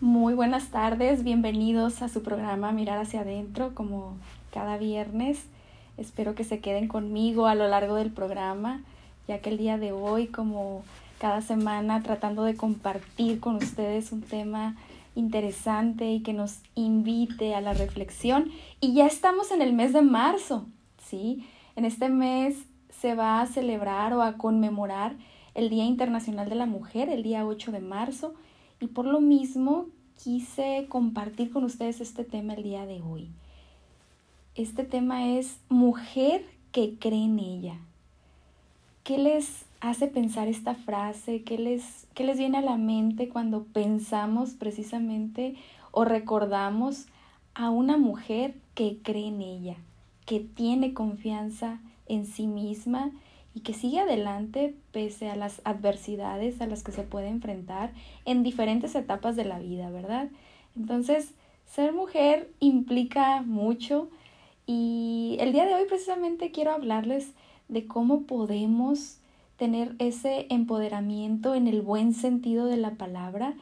Muy buenas tardes, bienvenidos a su programa Mirar hacia adentro como cada viernes. Espero que se queden conmigo a lo largo del programa, ya que el día de hoy, como cada semana, tratando de compartir con ustedes un tema interesante y que nos invite a la reflexión. Y ya estamos en el mes de marzo, ¿sí? En este mes se va a celebrar o a conmemorar el Día Internacional de la Mujer, el día 8 de marzo y por lo mismo quise compartir con ustedes este tema el día de hoy. Este tema es mujer que cree en ella. ¿Qué les hace pensar esta frase? ¿Qué les, qué les viene a la mente cuando pensamos precisamente o recordamos a una mujer que cree en ella, que tiene confianza en sí misma y que sigue adelante pese a las adversidades a las que se puede enfrentar en diferentes etapas de la vida, ¿verdad? Entonces, ser mujer implica mucho y el día de hoy precisamente quiero hablarles de cómo podemos tener ese empoderamiento en el buen sentido de la palabra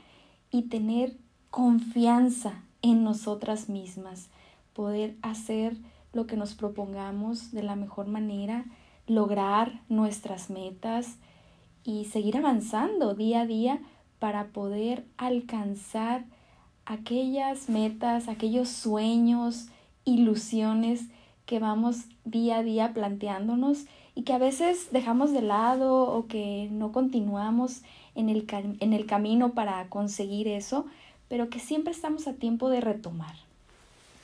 y tener confianza en nosotras mismas, poder hacer lo que nos propongamos de la mejor manera, lograr nuestras metas y seguir avanzando día a día para poder alcanzar aquellas metas, aquellos sueños, ilusiones que vamos día a día planteándonos y que a veces dejamos de lado o que no continuamos en el, en el camino para conseguir eso, pero que siempre estamos a tiempo de retomar.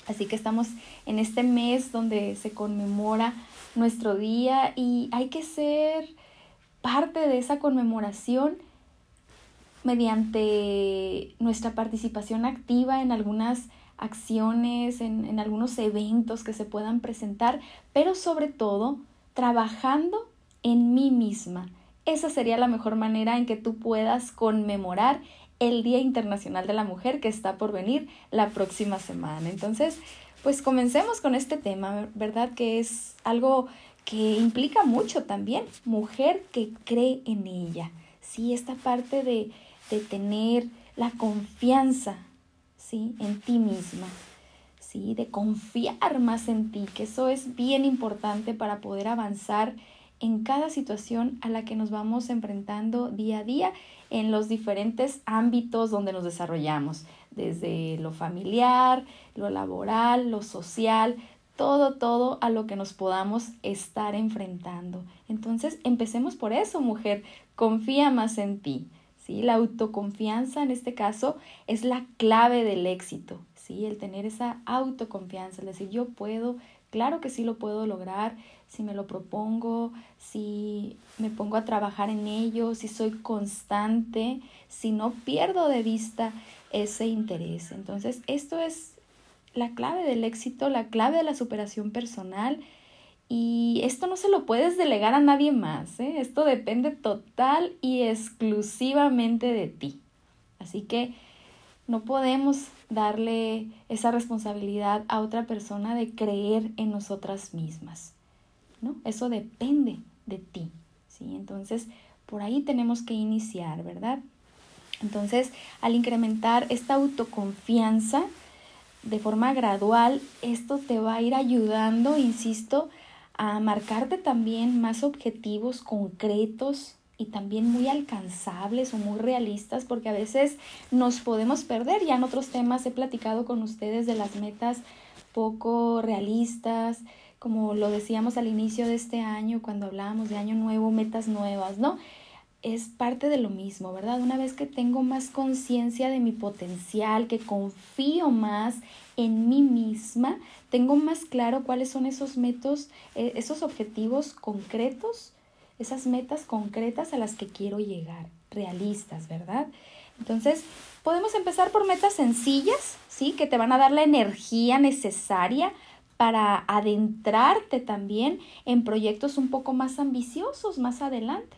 Así que estamos en este mes donde se conmemora nuestro día y hay que ser parte de esa conmemoración mediante nuestra participación activa en algunas acciones, en, en, algunos eventos que se puedan presentar, pero sobre todo trabajando en mí misma. Esa sería la mejor manera en que tú puedas conmemorar el Día Internacional de la Mujer que está por venir la próxima semana. Entonces, pues comencemos con este tema, ¿verdad? Que es algo que implica mucho también, mujer que cree en ella. Sí, esta parte de, de tener la confianza, ¿sí? En ti misma, ¿sí? De confiar más en ti, que eso es bien importante para poder avanzar en cada situación a la que nos vamos enfrentando día a día en los diferentes ámbitos donde nos desarrollamos, desde lo familiar, lo laboral, lo social, todo, todo a lo que nos podamos estar enfrentando. Entonces, empecemos por eso, mujer, confía más en ti. ¿sí? La autoconfianza en este caso es la clave del éxito, ¿sí? El tener esa autoconfianza, es decir, yo puedo, claro que sí lo puedo lograr, si me lo propongo, si me pongo a trabajar en ello, si soy constante, si no pierdo de vista ese interés. Entonces, esto es la clave del éxito, la clave de la superación personal. Y esto no se lo puedes delegar a nadie más. ¿eh? Esto depende total y exclusivamente de ti. Así que no podemos darle esa responsabilidad a otra persona de creer en nosotras mismas. Eso depende de ti, ¿sí? Entonces, por ahí tenemos que iniciar, ¿verdad? Entonces, al incrementar esta autoconfianza de forma gradual, esto te va a ir ayudando, insisto, a marcarte también más objetivos concretos y también muy alcanzables o muy realistas, porque a veces nos podemos perder. Ya en otros temas he platicado con ustedes de las metas poco realistas, como lo decíamos al inicio de este año, cuando hablábamos de año nuevo, metas nuevas, ¿no? Es parte de lo mismo, ¿verdad? Una vez que tengo más conciencia de mi potencial, que confío más en mí misma, tengo más claro cuáles son esos métodos, eh, esos objetivos concretos, esas metas concretas a las que quiero llegar, realistas, ¿verdad? Entonces, podemos empezar por metas sencillas, ¿sí? Que te van a dar la energía necesaria para adentrarte también en proyectos un poco más ambiciosos más adelante.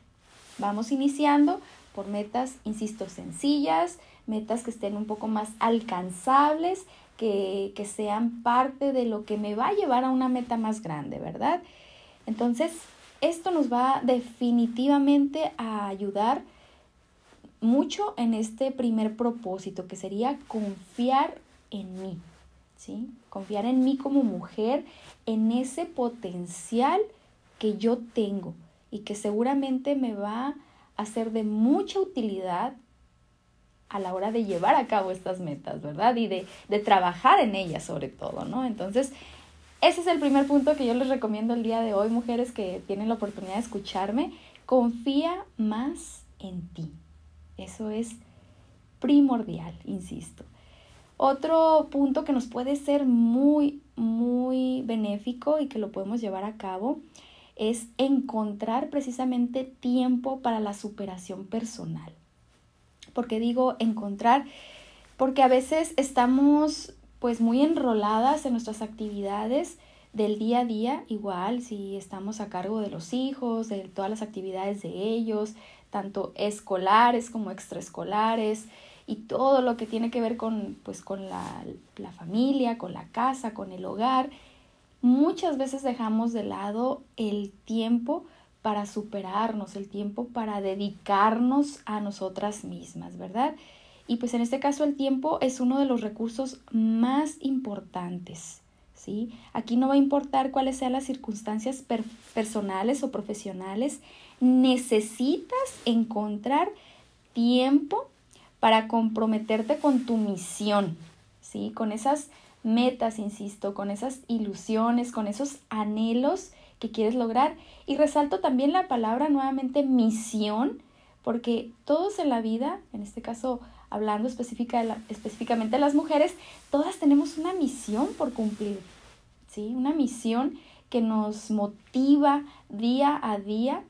Vamos iniciando por metas, insisto, sencillas, metas que estén un poco más alcanzables, que, que sean parte de lo que me va a llevar a una meta más grande, ¿verdad? Entonces, esto nos va definitivamente a ayudar mucho en este primer propósito, que sería confiar en mí, ¿sí? Confiar en mí como mujer, en ese potencial que yo tengo y que seguramente me va a ser de mucha utilidad a la hora de llevar a cabo estas metas, ¿verdad? Y de, de trabajar en ellas sobre todo, ¿no? Entonces, ese es el primer punto que yo les recomiendo el día de hoy, mujeres que tienen la oportunidad de escucharme. Confía más en ti. Eso es primordial, insisto. Otro punto que nos puede ser muy, muy benéfico y que lo podemos llevar a cabo es encontrar precisamente tiempo para la superación personal. Porque digo encontrar? Porque a veces estamos pues muy enroladas en nuestras actividades del día a día, igual si estamos a cargo de los hijos, de todas las actividades de ellos, tanto escolares como extraescolares y todo lo que tiene que ver con pues con la, la familia, con la casa, con el hogar, muchas veces dejamos de lado el tiempo para superarnos, el tiempo para dedicarnos a nosotras mismas, ¿verdad? Y pues en este caso el tiempo es uno de los recursos más importantes, ¿sí? Aquí no va a importar cuáles sean las circunstancias personales o profesionales, necesitas encontrar tiempo para comprometerte con tu misión, ¿sí? Con esas metas, insisto, con esas ilusiones, con esos anhelos que quieres lograr. Y resalto también la palabra nuevamente misión, porque todos en la vida, en este caso hablando específica específicamente de las mujeres, todas tenemos una misión por cumplir, ¿sí? Una misión que nos motiva día a día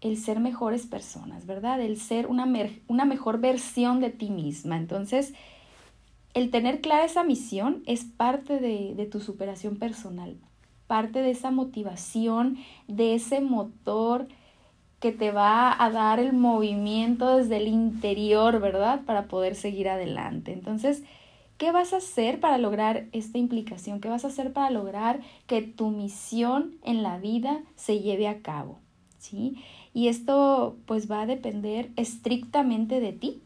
el ser mejores personas, ¿verdad? El ser una, una mejor versión de ti misma. Entonces, el tener clara esa misión es parte de, de tu superación personal, parte de esa motivación, de ese motor que te va a dar el movimiento desde el interior, ¿verdad? Para poder seguir adelante. Entonces, ¿qué vas a hacer para lograr esta implicación? ¿Qué vas a hacer para lograr que tu misión en la vida se lleve a cabo? ¿Sí? Y esto pues va a depender estrictamente de ti,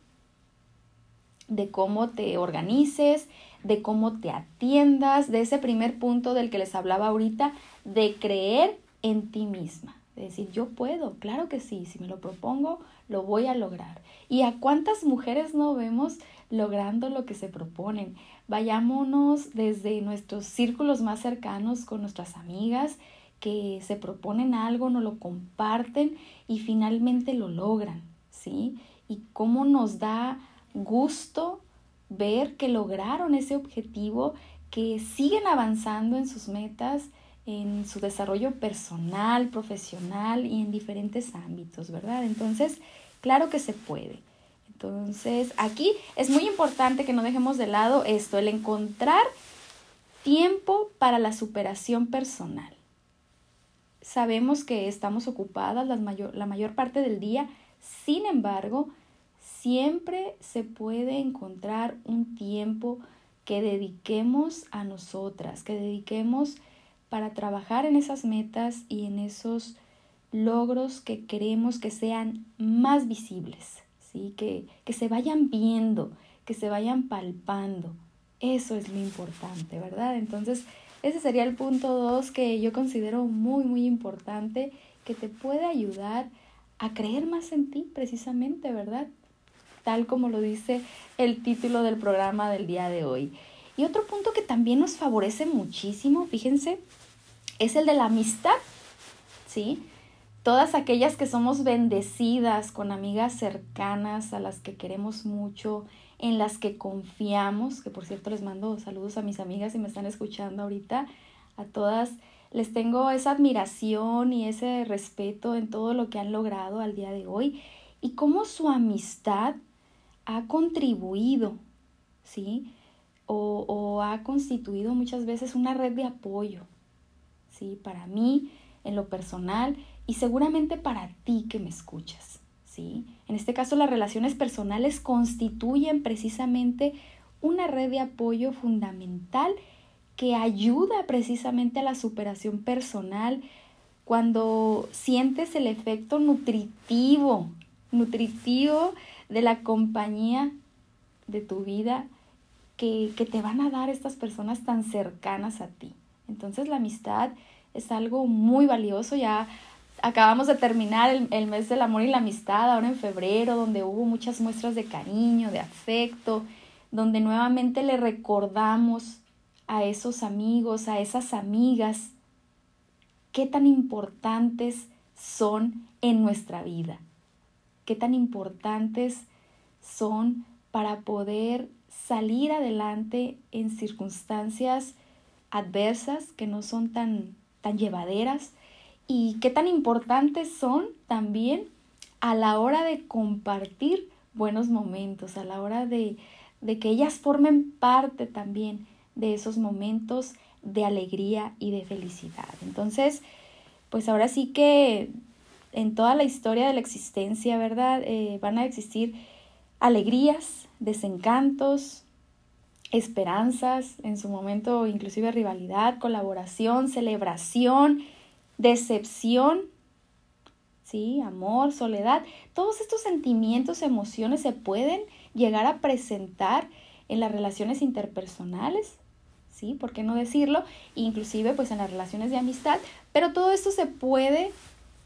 de cómo te organices, de cómo te atiendas, de ese primer punto del que les hablaba ahorita, de creer en ti misma. De decir, yo puedo, claro que sí, si me lo propongo, lo voy a lograr. ¿Y a cuántas mujeres no vemos logrando lo que se proponen? Vayámonos desde nuestros círculos más cercanos con nuestras amigas que se proponen algo, nos lo comparten y finalmente lo logran, ¿sí? Y cómo nos da gusto ver que lograron ese objetivo, que siguen avanzando en sus metas, en su desarrollo personal, profesional y en diferentes ámbitos, ¿verdad? Entonces, claro que se puede. Entonces, aquí es muy importante que no dejemos de lado esto, el encontrar tiempo para la superación personal. Sabemos que estamos ocupadas la mayor, la mayor parte del día, sin embargo, siempre se puede encontrar un tiempo que dediquemos a nosotras, que dediquemos para trabajar en esas metas y en esos logros que queremos que sean más visibles, ¿sí? que, que se vayan viendo, que se vayan palpando. Eso es lo importante, ¿verdad? Entonces, ese sería el punto dos que yo considero muy, muy importante, que te puede ayudar a creer más en ti, precisamente, ¿verdad? Tal como lo dice el título del programa del día de hoy. Y otro punto que también nos favorece muchísimo, fíjense, es el de la amistad, ¿sí? Todas aquellas que somos bendecidas con amigas cercanas, a las que queremos mucho, en las que confiamos, que por cierto les mando saludos a mis amigas si me están escuchando ahorita, a todas les tengo esa admiración y ese respeto en todo lo que han logrado al día de hoy y cómo su amistad ha contribuido, ¿sí? O, o ha constituido muchas veces una red de apoyo, ¿sí? Para mí, en lo personal, y seguramente para ti que me escuchas, ¿sí? En este caso, las relaciones personales constituyen precisamente una red de apoyo fundamental que ayuda precisamente a la superación personal cuando sientes el efecto nutritivo, nutritivo de la compañía de tu vida que, que te van a dar estas personas tan cercanas a ti. Entonces la amistad es algo muy valioso. Ya acabamos de terminar el, el, mes del amor y la amistad, ahora en febrero, donde hubo muchas muestras de cariño, de afecto, donde nuevamente le recordamos a esos amigos, a esas amigas, qué tan importantes son en nuestra vida, qué tan importantes son para poder salir adelante en circunstancias adversas que no son tan, tan llevaderas y qué tan importantes son también a la hora de compartir buenos momentos, a la hora de, de que ellas formen parte también de esos momentos de alegría y de felicidad. Entonces, pues ahora sí que en toda la historia de la existencia, ¿verdad? Eh, van a existir alegrías, desencantos, esperanzas, en su momento inclusive rivalidad, colaboración, celebración, decepción, ¿sí? Amor, soledad. Todos estos sentimientos, emociones se pueden llegar a presentar en las relaciones interpersonales, ¿sí? ¿Por qué no decirlo? Inclusive pues en las relaciones de amistad, pero todo esto se puede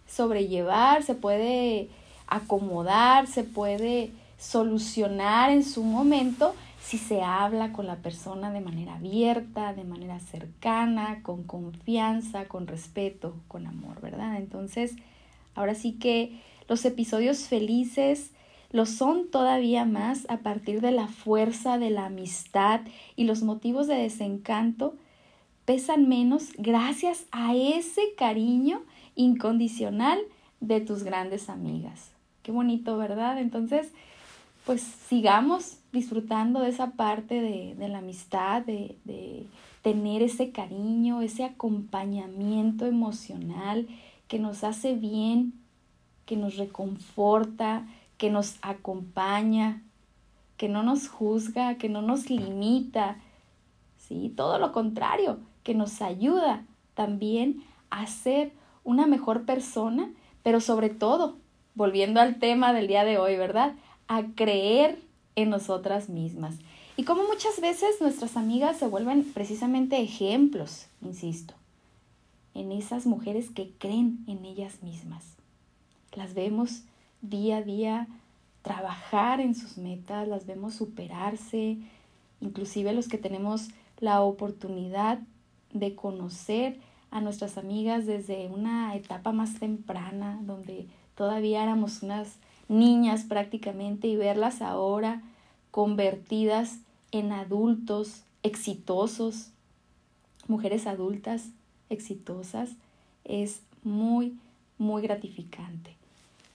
sobrellevar, se puede acomodar, se puede solucionar en su momento si se habla con la persona de manera abierta, de manera cercana, con confianza, con respeto, con amor, ¿verdad? Entonces, ahora sí que los episodios felices lo son todavía más a partir de la fuerza de la amistad y los motivos de desencanto pesan menos gracias a ese cariño incondicional de tus grandes amigas. Qué bonito, ¿verdad? Entonces, pues sigamos disfrutando de esa parte de, de la amistad, de, de tener ese cariño, ese acompañamiento emocional que nos hace bien, que nos reconforta, que nos acompaña, que no nos juzga, que no nos limita, ¿sí? Todo lo contrario, que nos ayuda también a ser una mejor persona, pero sobre todo, volviendo al tema del día de hoy, ¿verdad? A creer en nosotras mismas. Y como muchas veces nuestras amigas se vuelven precisamente ejemplos, insisto, en esas mujeres que creen en ellas mismas. Las vemos día a día trabajar en sus metas, las vemos superarse, inclusive los que tenemos la oportunidad de conocer a nuestras amigas desde una etapa más temprana, donde todavía éramos unas niñas prácticamente y verlas ahora convertidas en adultos exitosos, mujeres adultas exitosas, es muy, muy gratificante.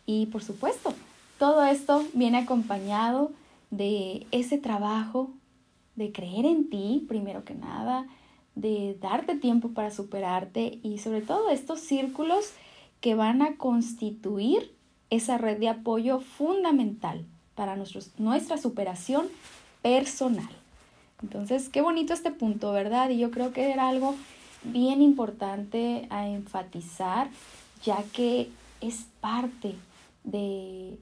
Y por supuesto, todo esto viene acompañado de ese trabajo de creer en ti, primero que nada, de darte tiempo para superarte y sobre todo estos círculos que van a constituir esa red de apoyo fundamental para nuestra superación personal. Entonces, qué bonito este punto, ¿verdad? Y yo creo que era algo bien importante a enfatizar, ya que es parte de,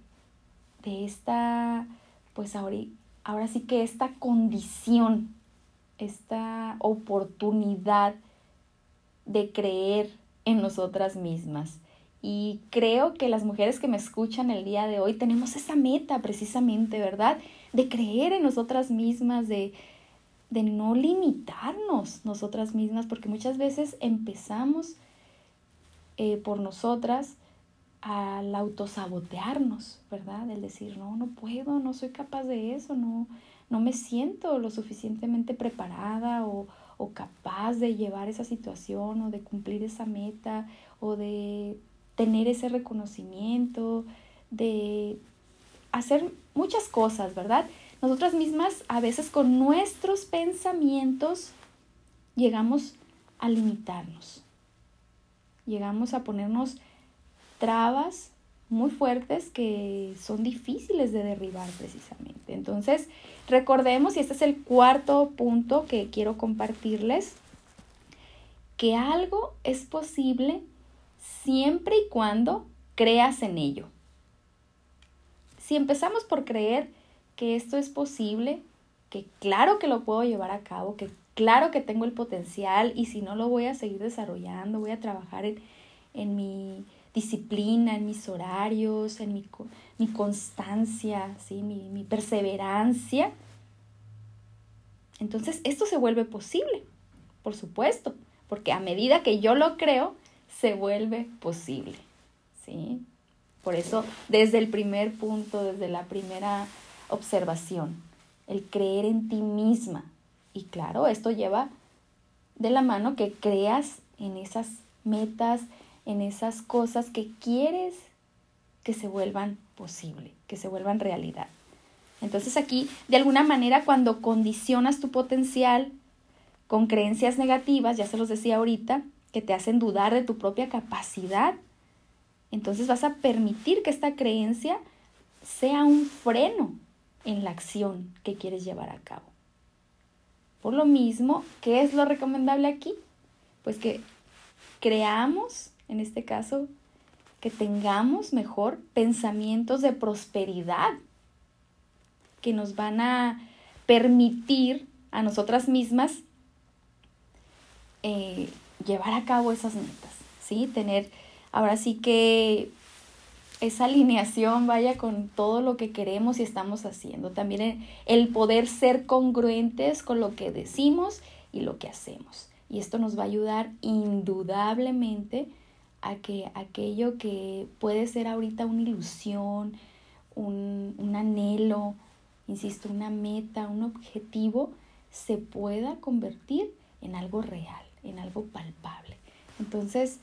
de esta, pues ahora, ahora sí que esta condición, esta oportunidad de creer en nosotras mismas. Y creo que las mujeres que me escuchan el día de hoy tenemos esa meta precisamente, ¿verdad? De creer en nosotras mismas, de, de no limitarnos nosotras mismas, porque muchas veces empezamos eh, por nosotras al autosabotearnos, ¿verdad? El decir, no, no puedo, no soy capaz de eso, no, no me siento lo suficientemente preparada o, o capaz de llevar esa situación o de cumplir esa meta o de tener ese reconocimiento, de hacer muchas cosas, ¿verdad? Nosotras mismas a veces con nuestros pensamientos llegamos a limitarnos, llegamos a ponernos trabas muy fuertes que son difíciles de derribar precisamente. Entonces, recordemos, y este es el cuarto punto que quiero compartirles, que algo es posible siempre y cuando creas en ello. si empezamos por creer que esto es posible, que claro que lo puedo llevar a cabo, que claro que tengo el potencial y si no lo voy a seguir desarrollando, voy a trabajar en, en mi disciplina, en mis horarios, en mi, mi constancia, ¿sí? mi, mi perseverancia. Entonces esto se vuelve posible, por supuesto, porque a medida que yo lo creo, se vuelve posible. ¿sí? Por eso, desde el primer punto, desde la primera observación, el creer en ti misma. Y claro, esto lleva de la mano que creas en esas metas, en esas cosas que quieres que se vuelvan posible, que se vuelvan realidad. Entonces aquí, de alguna manera, cuando condicionas tu potencial con creencias negativas, ya se los decía ahorita, que te hacen dudar de tu propia capacidad, entonces vas a permitir que esta creencia sea un freno en la acción que quieres llevar a cabo. Por lo mismo, ¿qué es lo recomendable aquí? Pues que creamos, en este caso, que tengamos mejor pensamientos de prosperidad que nos van a permitir a nosotras mismas eh, llevar a cabo esas metas, ¿sí? Tener ahora sí que esa alineación vaya con todo lo que queremos y estamos haciendo. También el poder ser congruentes con lo que decimos y lo que hacemos. Y esto nos va a ayudar indudablemente a que aquello que puede ser ahorita una ilusión, un, un anhelo, insisto, una meta, un objetivo, se pueda convertir en algo real, en algo palpable. Entonces,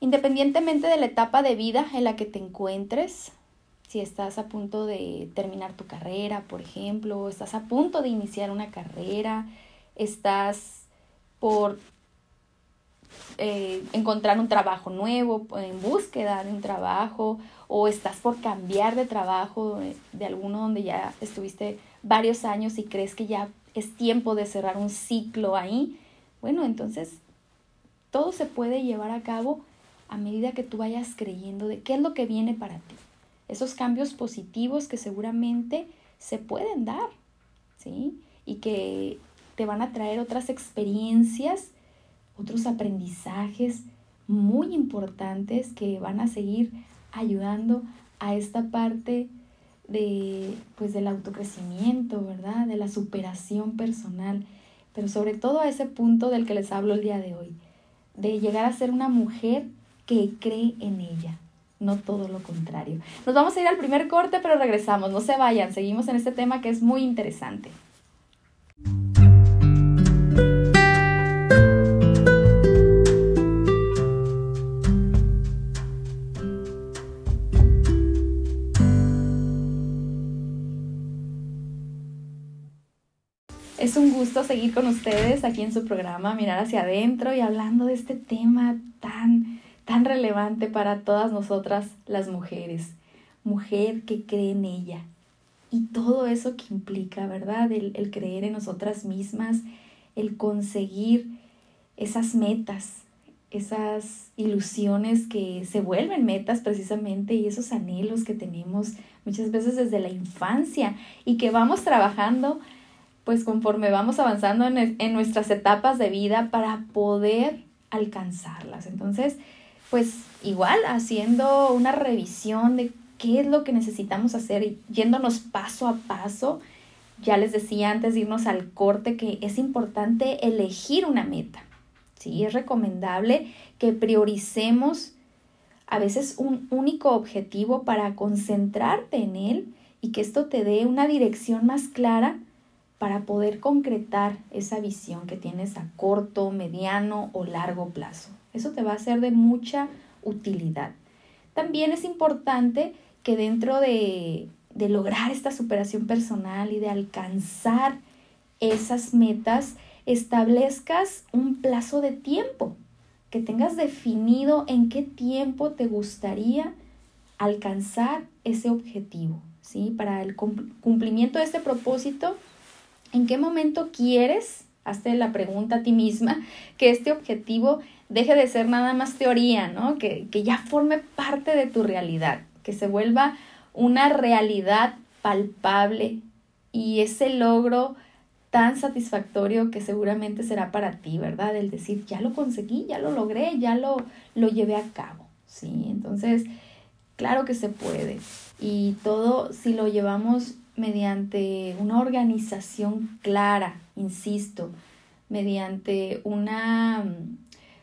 Independientemente de la etapa de vida en la que te encuentres, si estás a punto de terminar tu carrera, por ejemplo, estás a punto de iniciar una carrera, estás por eh, encontrar un trabajo nuevo, en búsqueda de un trabajo, o estás por cambiar de trabajo de, de alguno donde ya estuviste varios años y crees que ya es tiempo de cerrar un ciclo ahí, bueno, entonces todo se puede llevar a cabo a medida que tú vayas creyendo de qué es lo que viene para ti. Esos cambios positivos que seguramente se pueden dar, ¿sí? Y que te van a traer otras experiencias, otros aprendizajes muy importantes que van a seguir ayudando a esta parte de pues del autocrecimiento, ¿verdad? De la superación personal, pero sobre todo a ese punto del que les hablo el día de hoy, de llegar a ser una mujer que cree en ella, no todo lo contrario. Nos vamos a ir al primer corte, pero regresamos, no se vayan, seguimos en este tema que es muy interesante. Un gusto seguir con ustedes aquí en su programa, mirar hacia adentro y hablando de este tema tan tan relevante para todas nosotras las mujeres. Mujer que cree en ella. Y todo eso que implica, ¿verdad? El, el creer en nosotras mismas, el conseguir esas metas, esas ilusiones que se vuelven metas precisamente y esos anhelos que tenemos muchas veces desde la infancia y que vamos trabajando pues conforme vamos avanzando en, en nuestras etapas de vida para poder alcanzarlas. Entonces, pues igual haciendo una revisión de qué es lo que necesitamos hacer y yéndonos paso a paso. Ya les decía antes irnos al corte que es importante elegir una meta. Sí, es recomendable que prioricemos a veces un único objetivo para concentrarte en él y que esto te dé una dirección más clara para poder concretar esa visión que tienes a corto, mediano o largo plazo. Eso te va a ser de mucha utilidad. También es importante que dentro de, de lograr esta superación personal y de alcanzar esas metas, establezcas un plazo de tiempo, que tengas definido en qué tiempo te gustaría alcanzar ese objetivo, ¿sí? Para el cumplimiento de este propósito, ¿en qué momento quieres, hazte la pregunta a ti misma, que este objetivo deje de ser nada más teoría, ¿no? Que, que ya forme parte de tu realidad, que se vuelva una realidad palpable y ese logro tan satisfactorio que seguramente será para ti, ¿verdad? El decir, ya lo conseguí, ya lo logré, ya lo, lo llevé a cabo, ¿sí? Entonces, claro que se puede. Y todo si lo llevamos mediante una organización clara, insisto, mediante una,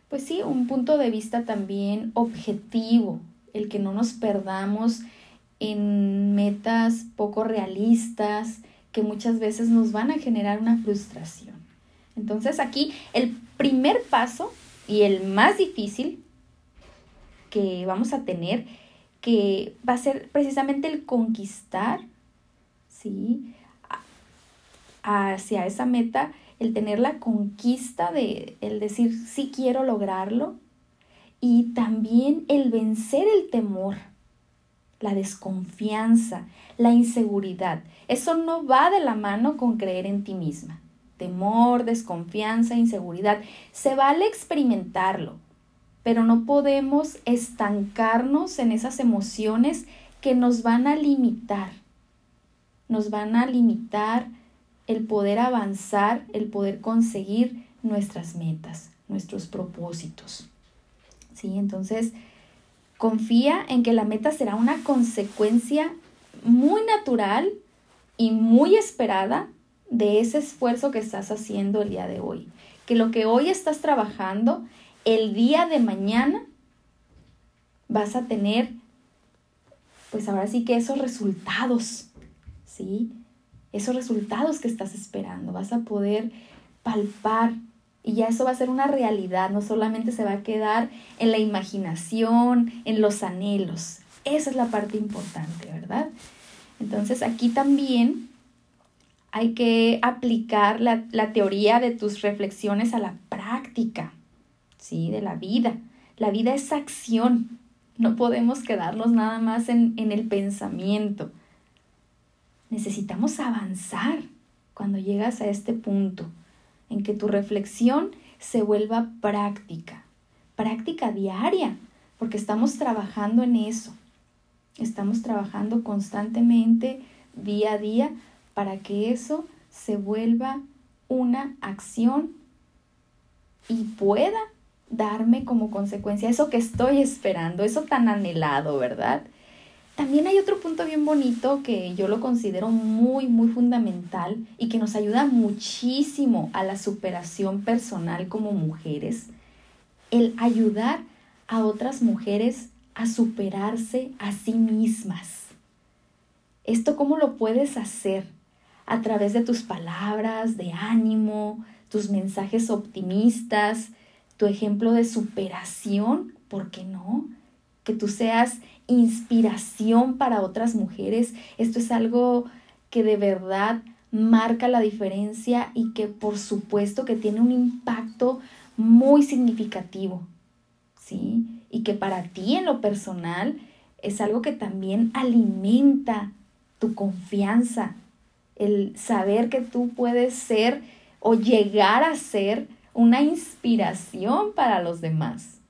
pues sí, un punto de vista también objetivo, el que no nos perdamos en metas poco realistas que muchas veces nos van a generar una frustración. Entonces aquí el primer paso y el más difícil que vamos a tener, que va a ser precisamente el conquistar, ¿sí? Hacia esa meta, el tener la conquista de, el decir, sí quiero lograrlo, y también el vencer el temor, la desconfianza, la inseguridad. Eso no va de la mano con creer en ti misma. Temor, desconfianza, inseguridad. Se vale experimentarlo, pero no podemos estancarnos en esas emociones que nos van a limitar. Nos van a limitar el poder avanzar, el poder conseguir nuestras metas, nuestros propósitos. ¿Sí? Entonces, confía en que la meta será una consecuencia muy natural y muy esperada de ese esfuerzo que estás haciendo el día de hoy. Que lo que hoy estás trabajando, el día de mañana vas a tener, pues ahora sí que esos resultados, ¿sí? Esos resultados que estás esperando, vas a poder palpar y ya eso va a ser una realidad, no solamente se va a quedar en la imaginación, en los anhelos. Esa es la parte importante, ¿verdad? Entonces aquí también hay que aplicar la, teoría de tus reflexiones a la práctica, ¿sí? De la vida. La vida es acción. No podemos quedarnos nada más en, en el pensamiento. Necesitamos avanzar cuando llegas a este punto en que tu reflexión se vuelva práctica, práctica diaria, porque estamos trabajando en eso. Estamos trabajando constantemente, día a día, para que eso se vuelva una acción y pueda darme como consecuencia eso que estoy esperando, eso tan anhelado, ¿verdad? También hay otro punto bien bonito que yo lo considero muy, muy fundamental y que nos ayuda muchísimo a la superación personal como mujeres, el ayudar a otras mujeres a superarse a sí mismas. ¿Esto cómo lo puedes hacer? A través de tus palabras de ánimo, tus mensajes optimistas, tu ejemplo de superación, ¿por qué no? Que tú seas inspiración para otras mujeres. Esto es algo que de verdad marca la diferencia y que por supuesto que tiene un impacto muy significativo. ¿Sí? Y que para ti en lo personal es algo que también alimenta tu confianza, el saber que tú puedes ser o llegar a ser una inspiración para los demás.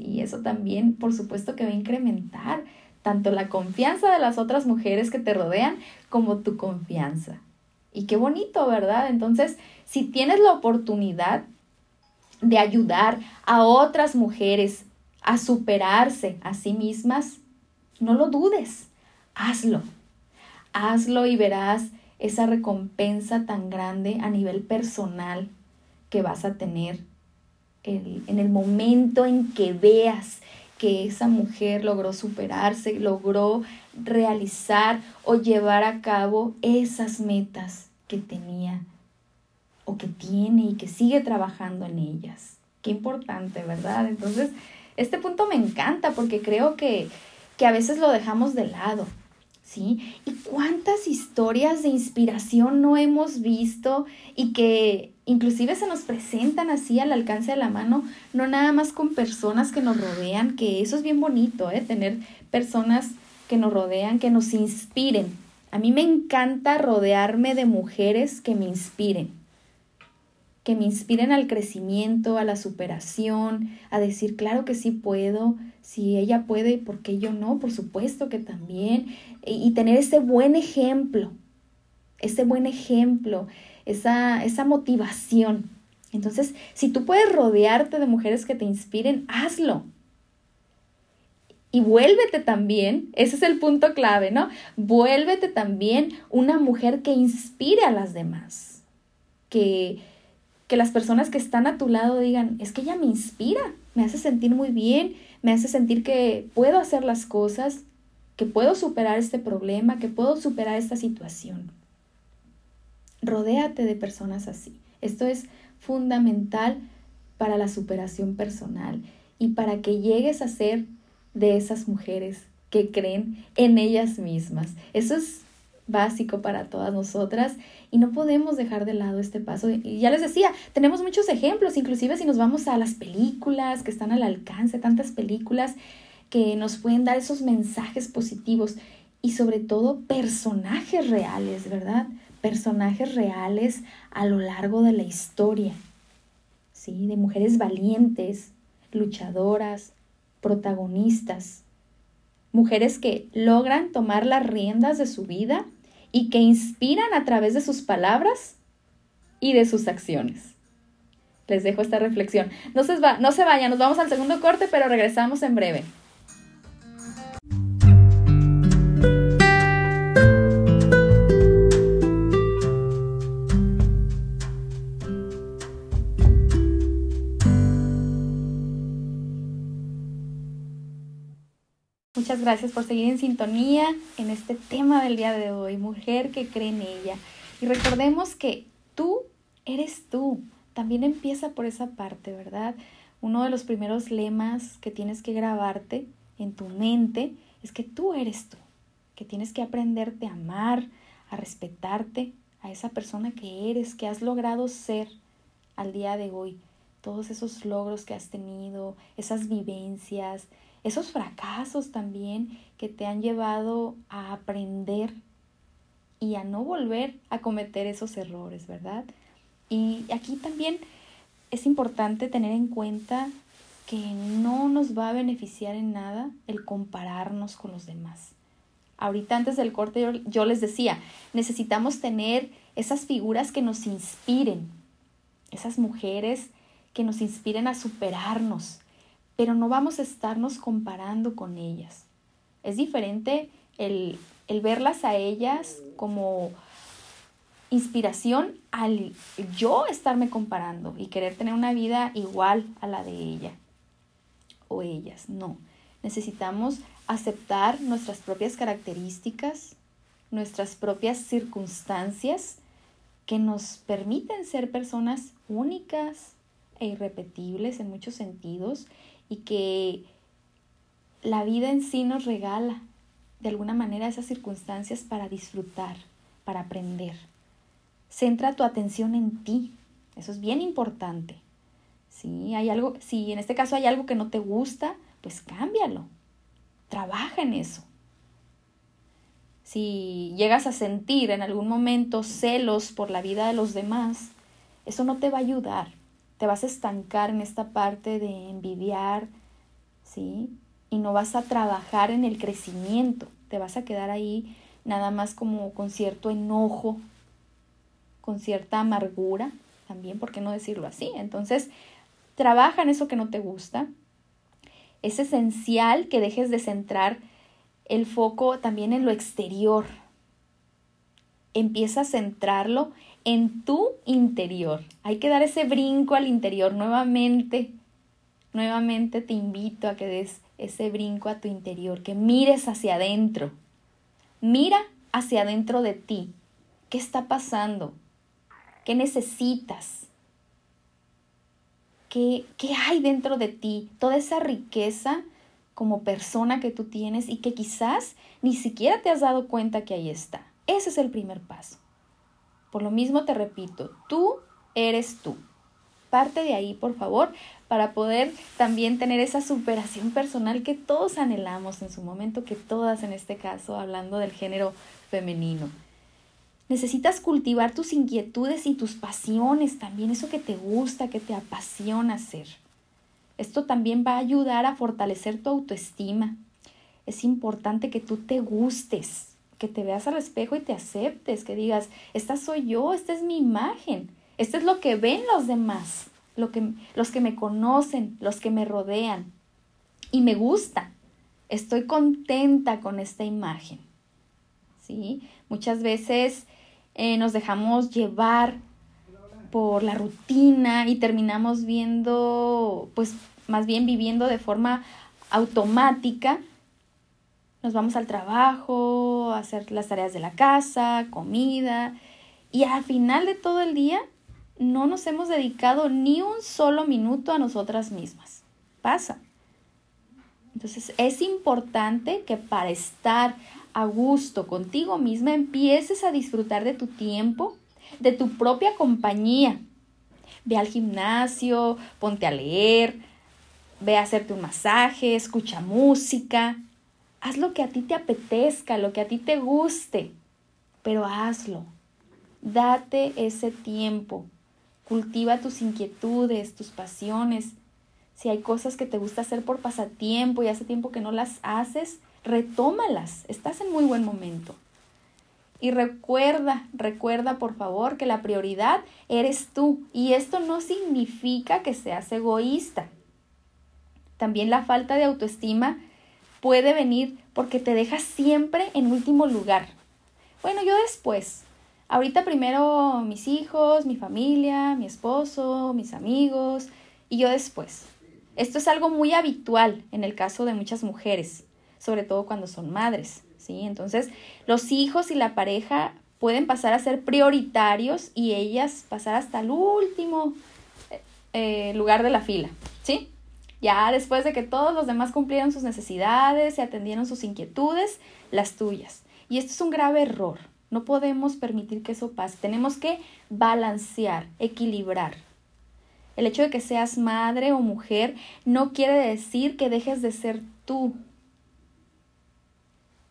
Y eso también, por supuesto, que va a incrementar tanto la confianza de las otras mujeres que te rodean como tu confianza. Y qué bonito, ¿verdad? Entonces, si tienes la oportunidad de ayudar a otras mujeres a superarse a sí mismas, no lo dudes, hazlo. Hazlo y verás esa recompensa tan grande a nivel personal que vas a tener en el momento en que veas que esa mujer logró superarse, logró realizar o llevar a cabo esas metas que tenía o que tiene y que sigue trabajando en ellas. Qué importante, ¿verdad? Entonces, este punto me encanta porque creo que, que a veces lo dejamos de lado, ¿sí? ¿Y cuántas historias de inspiración no hemos visto y que inclusive se nos presentan así al alcance de la mano, no nada más con personas que nos rodean, que eso es bien bonito, ¿eh? tener personas que nos rodean, que nos inspiren. A mí me encanta rodearme de mujeres que me inspiren. Que me inspiren al crecimiento, a la superación, a decir, claro que sí puedo, si ella puede, ¿por qué yo no? Por supuesto que también. Y, tener ese buen ejemplo, ese buen ejemplo, esa, esa motivación. Entonces, si tú puedes rodearte de mujeres que te inspiren, hazlo. Y vuélvete también, ese es el punto clave, ¿no? Vuélvete también una mujer que inspire a las demás, que, que las personas que están a tu lado digan, es que ella me inspira, me hace sentir muy bien, me hace sentir que puedo hacer las cosas, que puedo superar este problema, que puedo superar esta situación. Rodéate de personas así. Esto es fundamental para la superación personal y para que llegues a ser de esas mujeres que creen en ellas mismas. Eso es básico para todas nosotras y no podemos dejar de lado este paso. Y ya les decía, tenemos muchos ejemplos, inclusive si nos vamos a las películas que están al alcance, tantas películas que nos pueden dar esos mensajes positivos y sobre todo personajes reales, ¿verdad? Personajes reales a lo largo de la historia, ¿sí? De mujeres valientes, luchadoras, protagonistas, mujeres que logran tomar las riendas de su vida y que inspiran a través de sus palabras y de sus acciones. Les dejo esta reflexión. No se, va, no se vayan, nos vamos al segundo corte, pero regresamos en breve. Muchas gracias por seguir en sintonía en este tema del día de hoy, mujer que cree en ella. Y recordemos que tú eres tú. También empieza por esa parte, ¿verdad? Uno de los primeros lemas que tienes que grabarte en tu mente es que tú eres tú, que tienes que aprenderte a amar, a respetarte, a esa persona que eres, que has logrado ser al día de hoy. Todos esos logros que has tenido, esas vivencias, esos fracasos también que te han llevado a aprender y a no volver a cometer esos errores, ¿verdad? Y aquí también es importante tener en cuenta que no nos va a beneficiar en nada el compararnos con los demás. Ahorita antes del corte yo, les decía, necesitamos tener esas figuras que nos inspiren, esas mujeres que nos inspiren a superarnos, pero no vamos a estarnos comparando con ellas. Es diferente el, verlas a ellas como inspiración al yo estarme comparando y querer tener una vida igual a la de ella o ellas. No, necesitamos aceptar nuestras propias características, nuestras propias circunstancias que nos permiten ser personas únicas e irrepetibles en muchos sentidos y que la vida en sí nos regala de alguna manera esas circunstancias para disfrutar, para aprender. Centra tu atención en ti. Eso es bien importante. Si hay algo, si en este caso hay algo que no te gusta, pues cámbialo. Trabaja en eso. Si llegas a sentir en algún momento celos por la vida de los demás, eso no te va a ayudar te vas a estancar en esta parte de envidiar, ¿sí? Y no vas a trabajar en el crecimiento, te vas a quedar ahí nada más como con cierto enojo, con cierta amargura, también, ¿por qué no decirlo así? Entonces, trabaja en eso que no te gusta. Es esencial que dejes de centrar el foco también en lo exterior. Empieza a centrarlo en tu interior. Hay que dar ese brinco al interior nuevamente. Nuevamente te invito a que des ese brinco a tu interior, que mires hacia adentro. Mira hacia adentro de ti. ¿Qué está pasando? ¿Qué necesitas? ¿Qué, ¿Qué hay dentro de ti? Toda esa riqueza como persona que tú tienes y que quizás ni siquiera te has dado cuenta que ahí está. Ese es el primer paso. Por lo mismo te repito, tú eres tú. Parte de ahí, por favor, para poder también tener esa superación personal que todos anhelamos en su momento, que todas en este caso, hablando del género femenino. Necesitas cultivar tus inquietudes y tus pasiones también, eso que te gusta, que te apasiona hacer. Esto también va a ayudar a fortalecer tu autoestima. Es importante que tú te gustes, que te veas al espejo y te aceptes, que digas, esta soy yo, esta es mi imagen, esto es lo que ven los demás, lo que, los que me conocen, los que me rodean. Y me gusta, estoy contenta con esta imagen. ¿Sí? Muchas veces eh, nos dejamos llevar por la rutina y terminamos viendo, pues más bien viviendo de forma automática. Nos vamos al trabajo, a hacer las tareas de la casa, comida, y al final de todo el día no nos hemos dedicado ni un solo minuto a nosotras mismas. Pasa. Entonces es importante que para estar a gusto contigo misma empieces a disfrutar de tu tiempo, de tu propia compañía. Ve al gimnasio, ponte a leer, ve a hacerte un masaje, escucha música. Haz lo que a ti te apetezca, lo que a ti te guste, pero hazlo. Date ese tiempo. Cultiva tus inquietudes, tus pasiones. Si hay cosas que te gusta hacer por pasatiempo y hace tiempo que no las haces, retómalas. Estás en muy buen momento. Y recuerda, recuerda por favor que la prioridad eres tú. Y esto no significa que seas egoísta. También la falta de autoestima puede venir porque te dejas siempre en último lugar. Bueno, yo después. Ahorita primero mis hijos, mi familia, mi esposo, mis amigos y yo después. Esto es algo muy habitual en el caso de muchas mujeres, sobre todo cuando son madres. Entonces, los hijos y la pareja pueden pasar a ser prioritarios y ellas pasar hasta el último eh, lugar de la fila, ¿sí? Ya después de que todos los demás cumplieron sus necesidades y atendieron sus inquietudes, las tuyas. Y esto es un grave error. No podemos permitir que eso pase. Tenemos que balancear, equilibrar. El hecho de que seas madre o mujer no quiere decir que dejes de ser tú,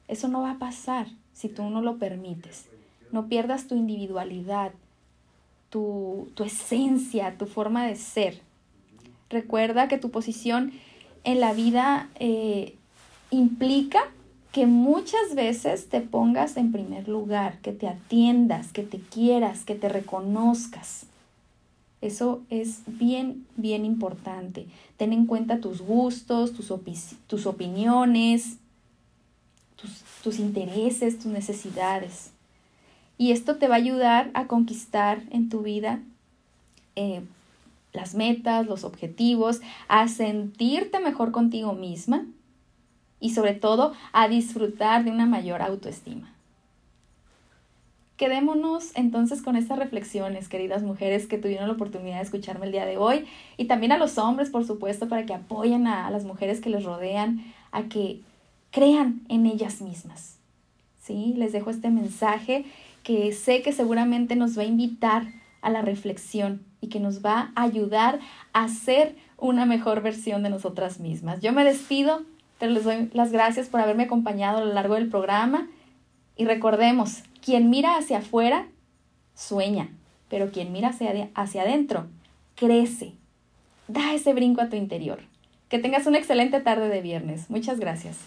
eso no va a pasar si tú no lo permites. No pierdas tu individualidad, tu, esencia, tu forma de ser. Recuerda que tu posición en la vida eh, implica que muchas veces te pongas en primer lugar, que te atiendas, que te quieras, que te reconozcas. Eso es bien, bien importante. Ten en cuenta tus gustos, tus, tus opiniones, tus, intereses, tus necesidades. Y esto te va a ayudar a conquistar en tu vida eh, las metas, los objetivos, a sentirte mejor contigo misma y sobre todo a disfrutar de una mayor autoestima. Quedémonos entonces con estas reflexiones, queridas mujeres que tuvieron la oportunidad de escucharme el día de hoy y también a los hombres, por supuesto, para que apoyen a las mujeres que les rodean a que crean en ellas mismas. ¿Sí? Les dejo este mensaje que sé que seguramente nos va a invitar a la reflexión y que nos va a ayudar a ser una mejor versión de nosotras mismas. Yo me despido, pero les doy las gracias por haberme acompañado a lo largo del programa y recordemos, quien mira hacia afuera sueña, pero quien mira hacia, hacia adentro crece. Da ese brinco a tu interior. Que tengas una excelente tarde de viernes. Muchas gracias.